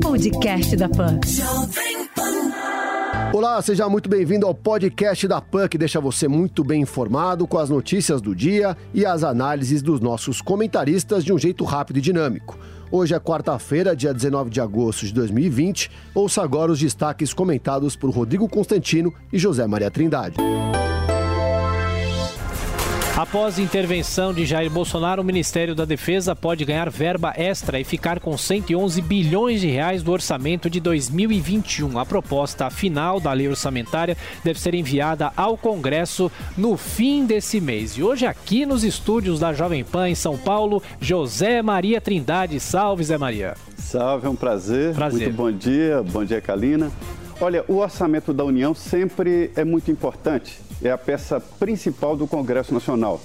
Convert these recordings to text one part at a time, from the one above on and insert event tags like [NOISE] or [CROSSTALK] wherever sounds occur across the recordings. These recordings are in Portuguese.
Podcast da Pan. Olá, seja muito bem-vindo ao podcast da PAN, que deixa você muito bem informado com as notícias do dia e as análises dos nossos comentaristas de um jeito rápido e dinâmico. Hoje é quarta-feira, dia 19 de agosto de 2020. Ouça agora os destaques comentados por Rodrigo Constantino e José Maria Trindade. Após intervenção de Jair Bolsonaro, o Ministério da Defesa pode ganhar verba extra e ficar com 111 bilhões de reais do orçamento de 2021. A proposta final da lei orçamentária deve ser enviada ao Congresso no fim desse mês. E hoje aqui nos estúdios da Jovem Pan em São Paulo, José Maria Trindade. Salve, Zé Maria. Salve, é um prazer. Prazer. Muito bom dia. Bom dia, Kalina. Olha, o orçamento da União sempre é muito importante é a peça principal do Congresso Nacional.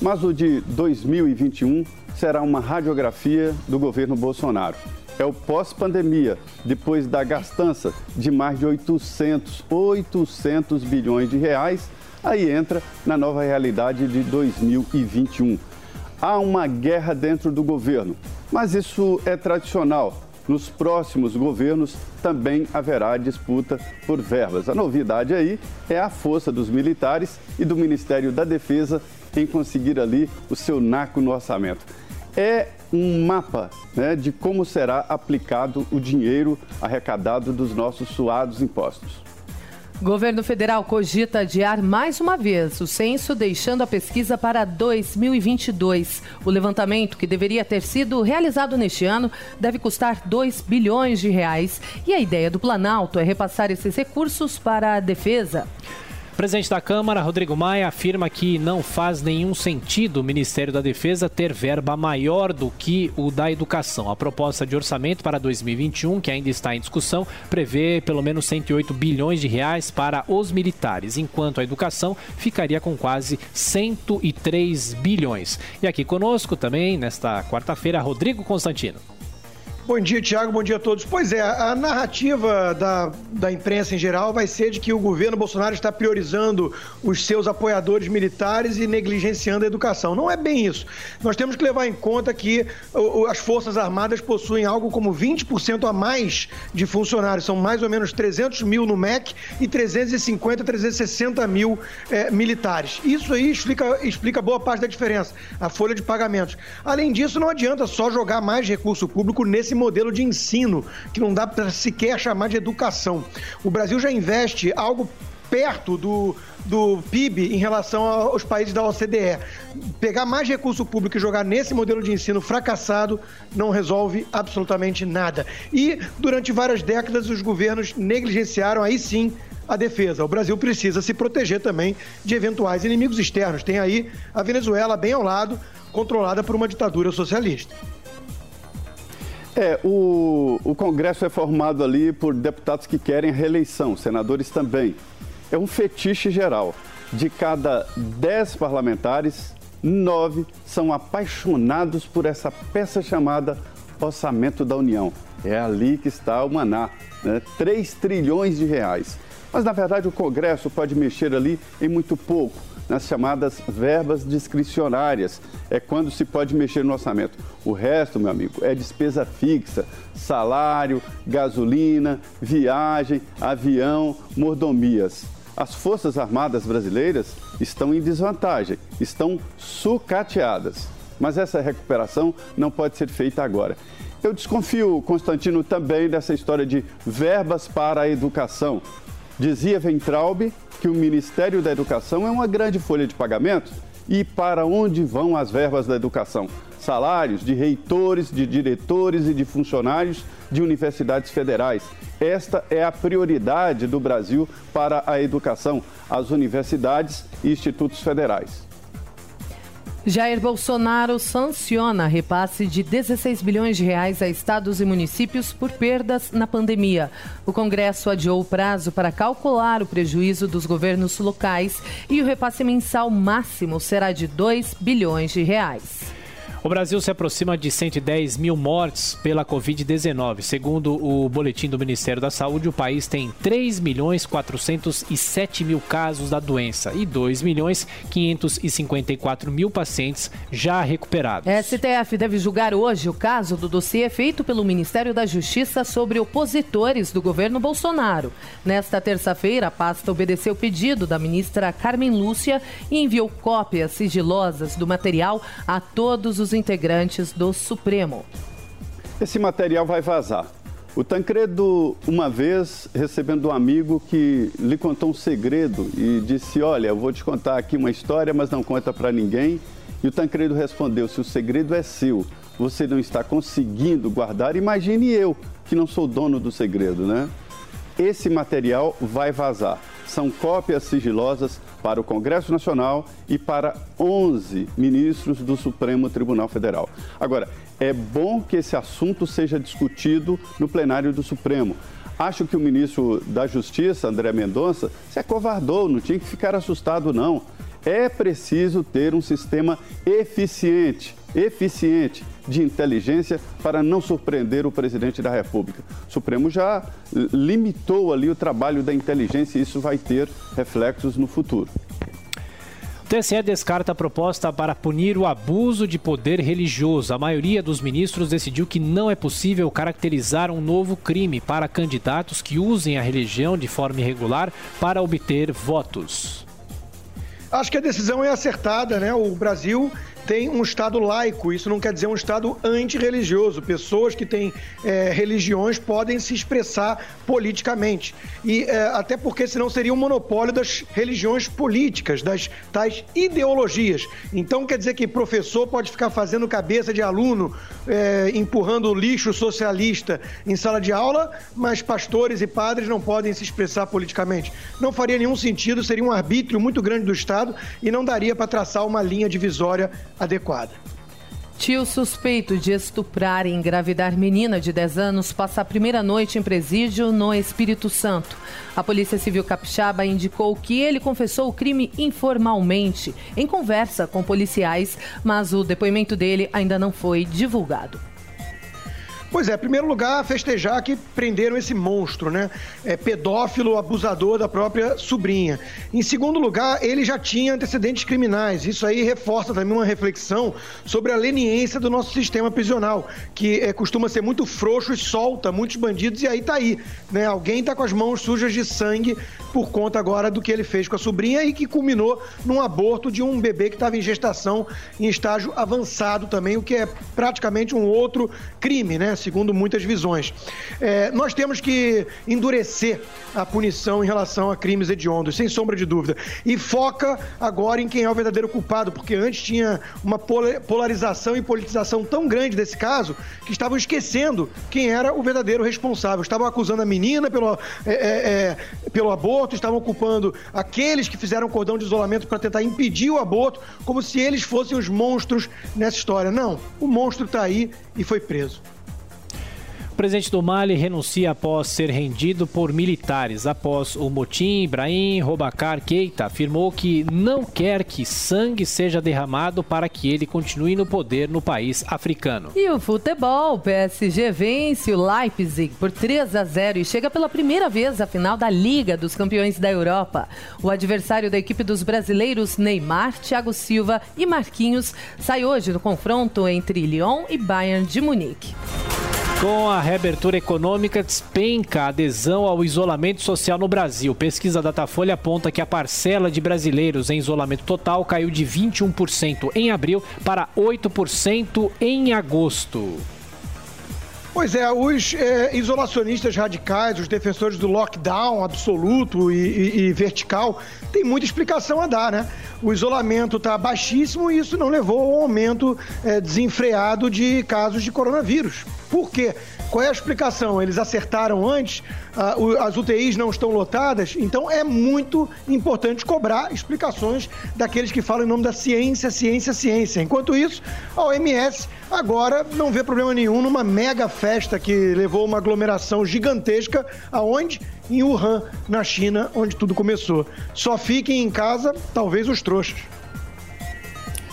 Mas o de 2021 será uma radiografia do governo Bolsonaro. É o pós-pandemia, depois da gastança de mais de 800, 800 bilhões de reais, aí entra na nova realidade de 2021. Há uma guerra dentro do governo, mas isso é tradicional nos próximos governos também haverá disputa por verbas. A novidade aí é a força dos militares e do Ministério da Defesa em conseguir ali o seu naco no orçamento. É um mapa né, de como será aplicado o dinheiro arrecadado dos nossos suados impostos. Governo federal cogita adiar mais uma vez o censo, deixando a pesquisa para 2022. O levantamento, que deveria ter sido realizado neste ano, deve custar 2 bilhões de reais. E a ideia do Planalto é repassar esses recursos para a defesa presidente da Câmara, Rodrigo Maia, afirma que não faz nenhum sentido o Ministério da Defesa ter verba maior do que o da Educação. A proposta de orçamento para 2021, que ainda está em discussão, prevê pelo menos 108 bilhões de reais para os militares, enquanto a educação ficaria com quase 103 bilhões. E aqui conosco também, nesta quarta-feira, Rodrigo Constantino. Bom dia, Tiago. Bom dia a todos. Pois é, a narrativa da, da imprensa em geral vai ser de que o governo Bolsonaro está priorizando os seus apoiadores militares e negligenciando a educação. Não é bem isso. Nós temos que levar em conta que as Forças Armadas possuem algo como 20% a mais de funcionários. São mais ou menos 300 mil no MEC e 350, 360 mil é, militares. Isso aí explica, explica boa parte da diferença, a folha de pagamentos. Além disso, não adianta só jogar mais recurso público nesse modelo de ensino, que não dá para sequer chamar de educação. O Brasil já investe algo perto do, do PIB em relação aos países da OCDE. Pegar mais recurso público e jogar nesse modelo de ensino fracassado não resolve absolutamente nada. E durante várias décadas os governos negligenciaram aí sim a defesa. O Brasil precisa se proteger também de eventuais inimigos externos. Tem aí a Venezuela bem ao lado, controlada por uma ditadura socialista. É, o, o Congresso é formado ali por deputados que querem reeleição, senadores também. É um fetiche geral. De cada dez parlamentares, nove são apaixonados por essa peça chamada Orçamento da União. É ali que está o maná, né? 3 trilhões de reais. Mas, na verdade, o Congresso pode mexer ali em muito pouco nas chamadas verbas discricionárias. É quando se pode mexer no orçamento. O resto, meu amigo, é despesa fixa, salário, gasolina, viagem, avião, mordomias. As Forças Armadas brasileiras estão em desvantagem, estão sucateadas. Mas essa recuperação não pode ser feita agora. Eu desconfio, Constantino, também dessa história de verbas para a educação. Dizia Ventralbe que o Ministério da Educação é uma grande folha de pagamento. E para onde vão as verbas da educação? Salários de reitores, de diretores e de funcionários de universidades federais. Esta é a prioridade do Brasil para a educação, as universidades e institutos federais. Jair Bolsonaro sanciona repasse de 16 bilhões de reais a estados e municípios por perdas na pandemia. O Congresso adiou o prazo para calcular o prejuízo dos governos locais e o repasse mensal máximo será de 2 bilhões de reais. O Brasil se aproxima de 110 mil mortes pela Covid-19. Segundo o boletim do Ministério da Saúde, o país tem 3 milhões 407 mil casos da doença e 2 milhões 554 mil pacientes já recuperados. STF deve julgar hoje o caso do dossiê feito pelo Ministério da Justiça sobre opositores do governo Bolsonaro. Nesta terça-feira, a pasta obedeceu o pedido da ministra Carmen Lúcia e enviou cópias sigilosas do material a todos os integrantes do Supremo. Esse material vai vazar. O Tancredo, uma vez, recebendo um amigo que lhe contou um segredo e disse: Olha, eu vou te contar aqui uma história, mas não conta para ninguém. E o Tancredo respondeu: Se o segredo é seu, você não está conseguindo guardar, imagine eu, que não sou dono do segredo, né? Esse material vai vazar. São cópias sigilosas para o Congresso Nacional e para 11 ministros do Supremo Tribunal Federal. Agora, é bom que esse assunto seja discutido no plenário do Supremo. Acho que o ministro da Justiça, André Mendonça, se acovardou, não tinha que ficar assustado, não. É preciso ter um sistema eficiente, eficiente de inteligência para não surpreender o presidente da República. O Supremo já limitou ali o trabalho da inteligência e isso vai ter reflexos no futuro. TSE descarta a proposta para punir o abuso de poder religioso. A maioria dos ministros decidiu que não é possível caracterizar um novo crime para candidatos que usem a religião de forma irregular para obter votos. Acho que a decisão é acertada, né? O Brasil tem um Estado laico. Isso não quer dizer um Estado antirreligioso. Pessoas que têm é, religiões podem se expressar politicamente. E é, até porque senão seria um monopólio das religiões políticas, das tais ideologias. Então quer dizer que professor pode ficar fazendo cabeça de aluno, é, empurrando lixo socialista em sala de aula, mas pastores e padres não podem se expressar politicamente. Não faria nenhum sentido, seria um arbítrio muito grande do Estado e não daria para traçar uma linha divisória adequada. Tio suspeito de estuprar e engravidar menina de 10 anos passa a primeira noite em presídio no Espírito Santo. A Polícia Civil Capixaba indicou que ele confessou o crime informalmente, em conversa com policiais, mas o depoimento dele ainda não foi divulgado. Pois é, em primeiro lugar, festejar que prenderam esse monstro, né? É, pedófilo, abusador da própria sobrinha. Em segundo lugar, ele já tinha antecedentes criminais. Isso aí reforça também uma reflexão sobre a leniência do nosso sistema prisional, que é, costuma ser muito frouxo e solta muitos bandidos, e aí tá aí, né? Alguém tá com as mãos sujas de sangue por conta agora do que ele fez com a sobrinha e que culminou num aborto de um bebê que estava em gestação em estágio avançado também, o que é praticamente um outro crime, né? Segundo muitas visões. É, nós temos que endurecer a punição em relação a crimes hediondos, sem sombra de dúvida. E foca agora em quem é o verdadeiro culpado, porque antes tinha uma polarização e politização tão grande desse caso que estavam esquecendo quem era o verdadeiro responsável. Estavam acusando a menina pelo, é, é, é pelo aborto estavam ocupando aqueles que fizeram cordão de isolamento para tentar impedir o aborto, como se eles fossem os monstros nessa história. Não, o monstro está aí e foi preso presidente do Mali renuncia após ser rendido por militares. Após o motim, Ibrahim Robacar Keita afirmou que não quer que sangue seja derramado para que ele continue no poder no país africano. E o futebol, o PSG vence o Leipzig por 3 a 0 e chega pela primeira vez à final da Liga dos Campeões da Europa. O adversário da equipe dos brasileiros Neymar, Thiago Silva e Marquinhos sai hoje no confronto entre Lyon e Bayern de Munique. Com a reabertura econômica, despenca a adesão ao isolamento social no Brasil. Pesquisa Datafolha aponta que a parcela de brasileiros em isolamento total caiu de 21% em abril para 8% em agosto. Pois é, os é, isolacionistas radicais, os defensores do lockdown absoluto e, e, e vertical, tem muita explicação a dar, né? O isolamento está baixíssimo e isso não levou ao aumento é, desenfreado de casos de coronavírus. Por quê? Qual é a explicação? Eles acertaram antes, as UTIs não estão lotadas, então é muito importante cobrar explicações daqueles que falam em nome da ciência, ciência, ciência. Enquanto isso, a OMS agora não vê problema nenhum numa mega festa que levou uma aglomeração gigantesca aonde? Em Wuhan, na China, onde tudo começou. Só fiquem em casa, talvez os trouxas.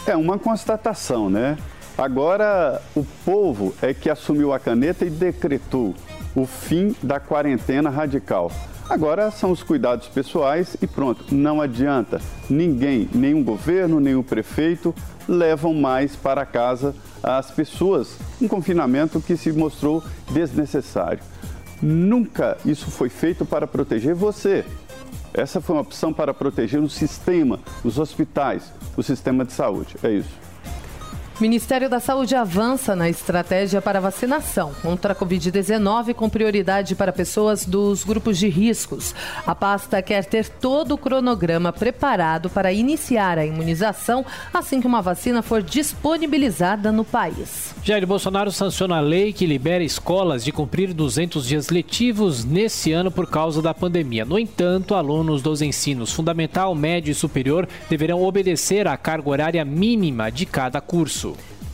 É uma constatação, né? Agora, o povo é que assumiu a caneta e decretou o fim da quarentena radical. Agora são os cuidados pessoais e pronto, não adianta. Ninguém, nenhum governo, nenhum prefeito levam mais para casa as pessoas. Um confinamento que se mostrou desnecessário. Nunca isso foi feito para proteger você. Essa foi uma opção para proteger o sistema, os hospitais, o sistema de saúde. É isso. Ministério da Saúde avança na estratégia para vacinação contra a Covid-19 com prioridade para pessoas dos grupos de riscos. A pasta quer ter todo o cronograma preparado para iniciar a imunização assim que uma vacina for disponibilizada no país. Jair Bolsonaro sanciona a lei que libera escolas de cumprir 200 dias letivos nesse ano por causa da pandemia. No entanto, alunos dos ensinos fundamental, médio e superior deverão obedecer à carga horária mínima de cada curso.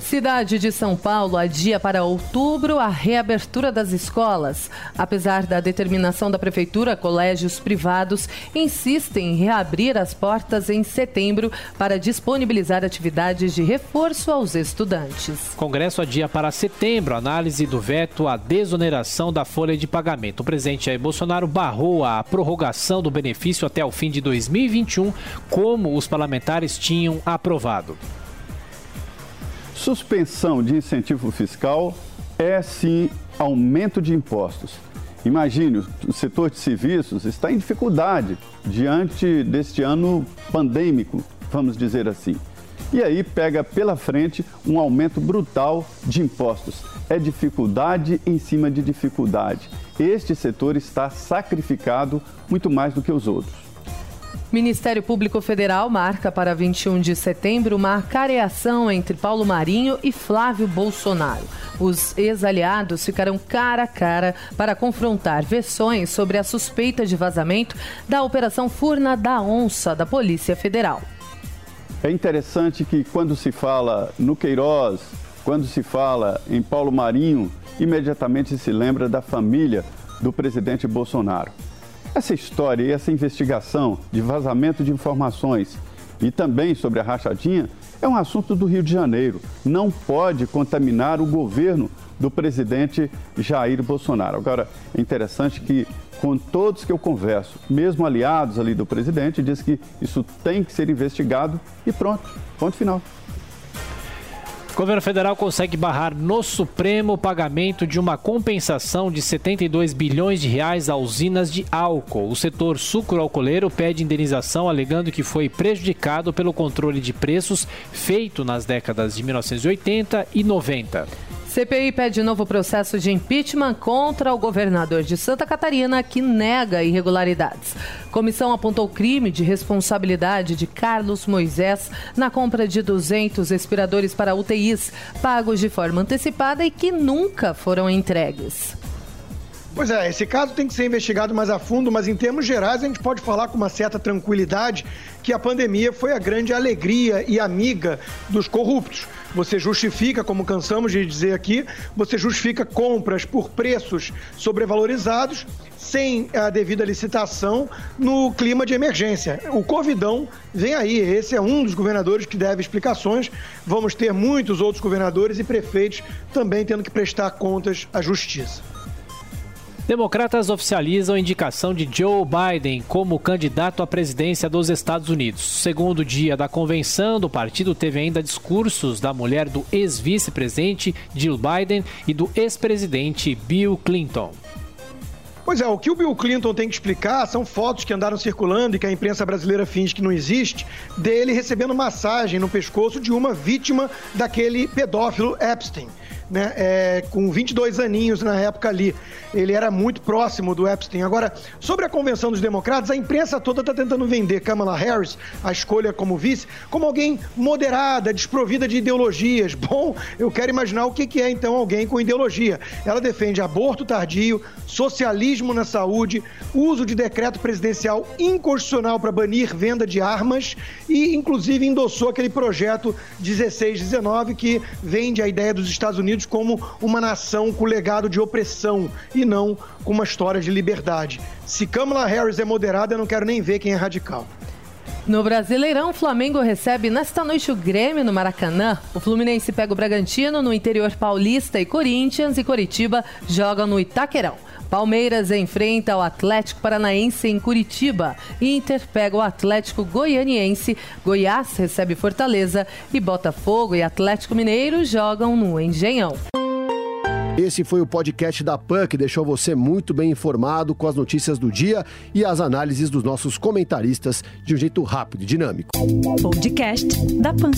Cidade de São Paulo adia para outubro a reabertura das escolas. Apesar da determinação da Prefeitura, colégios privados insistem em reabrir as portas em setembro para disponibilizar atividades de reforço aos estudantes. Congresso adia para setembro análise do veto à desoneração da folha de pagamento. O presidente Jair Bolsonaro barrou a prorrogação do benefício até o fim de 2021, como os parlamentares tinham aprovado. Suspensão de incentivo fiscal é sim aumento de impostos. Imagine, o setor de serviços está em dificuldade diante deste ano pandêmico, vamos dizer assim. E aí pega pela frente um aumento brutal de impostos. É dificuldade em cima de dificuldade. Este setor está sacrificado muito mais do que os outros. Ministério Público Federal marca para 21 de setembro uma careação entre Paulo Marinho e Flávio Bolsonaro. Os ex-aliados ficarão cara a cara para confrontar versões sobre a suspeita de vazamento da Operação Furna da Onça da Polícia Federal. É interessante que quando se fala no Queiroz, quando se fala em Paulo Marinho, imediatamente se lembra da família do presidente Bolsonaro. Essa história e essa investigação de vazamento de informações e também sobre a rachadinha é um assunto do Rio de Janeiro. Não pode contaminar o governo do presidente Jair Bolsonaro. Agora, é interessante que, com todos que eu converso, mesmo aliados ali do presidente, diz que isso tem que ser investigado e pronto, ponto final. O governo federal consegue barrar no Supremo o pagamento de uma compensação de 72 bilhões de reais a usinas de álcool. O setor sucro-alcooleiro pede indenização alegando que foi prejudicado pelo controle de preços feito nas décadas de 1980 e 90. CPI pede novo processo de impeachment contra o governador de Santa Catarina, que nega irregularidades. Comissão apontou crime de responsabilidade de Carlos Moisés na compra de 200 respiradores para UTIs, pagos de forma antecipada e que nunca foram entregues. Pois é, esse caso tem que ser investigado mais a fundo, mas em termos gerais a gente pode falar com uma certa tranquilidade que a pandemia foi a grande alegria e amiga dos corruptos. Você justifica, como cansamos de dizer aqui, você justifica compras por preços sobrevalorizados sem a devida licitação no clima de emergência. O Covidão vem aí, esse é um dos governadores que deve explicações. Vamos ter muitos outros governadores e prefeitos também tendo que prestar contas à justiça. Democratas oficializam a indicação de Joe Biden como candidato à presidência dos Estados Unidos. Segundo dia da convenção, do partido teve ainda discursos da mulher do ex-vice-presidente Jill Biden e do ex-presidente Bill Clinton. Pois é, o que o Bill Clinton tem que explicar são fotos que andaram circulando e que a imprensa brasileira finge que não existe, dele recebendo massagem no pescoço de uma vítima daquele pedófilo Epstein né, é, com 22 aninhos na época ali. Ele era muito próximo do Epstein. Agora, sobre a convenção dos democratas, a imprensa toda está tentando vender Kamala Harris, a escolha como vice, como alguém moderada, desprovida de ideologias. [LAUGHS] Bom, eu quero imaginar o que, é então alguém com ideologia. Ela defende aborto tardio, socialismo na saúde, uso de decreto presidencial inconstitucional para banir venda de armas e, inclusive, endossou aquele projeto 1619 que vende a ideia dos Estados Unidos Unidos como uma nação com legado de opressão e não com uma história de liberdade. Se Kamala Harris é moderada, eu não quero nem ver quem é radical. No Brasileirão, o Flamengo recebe nesta noite o Grêmio no Maracanã. O Fluminense pega o Bragantino no interior paulista e Corinthians e Coritiba jogam no Itaquerão. Palmeiras enfrenta o Atlético Paranaense em Curitiba. Inter pega o Atlético Goianiense. Goiás recebe Fortaleza. E Botafogo e Atlético Mineiro jogam no Engenhão. Esse foi o podcast da PAN que deixou você muito bem informado com as notícias do dia e as análises dos nossos comentaristas de um jeito rápido e dinâmico. Podcast da PAN.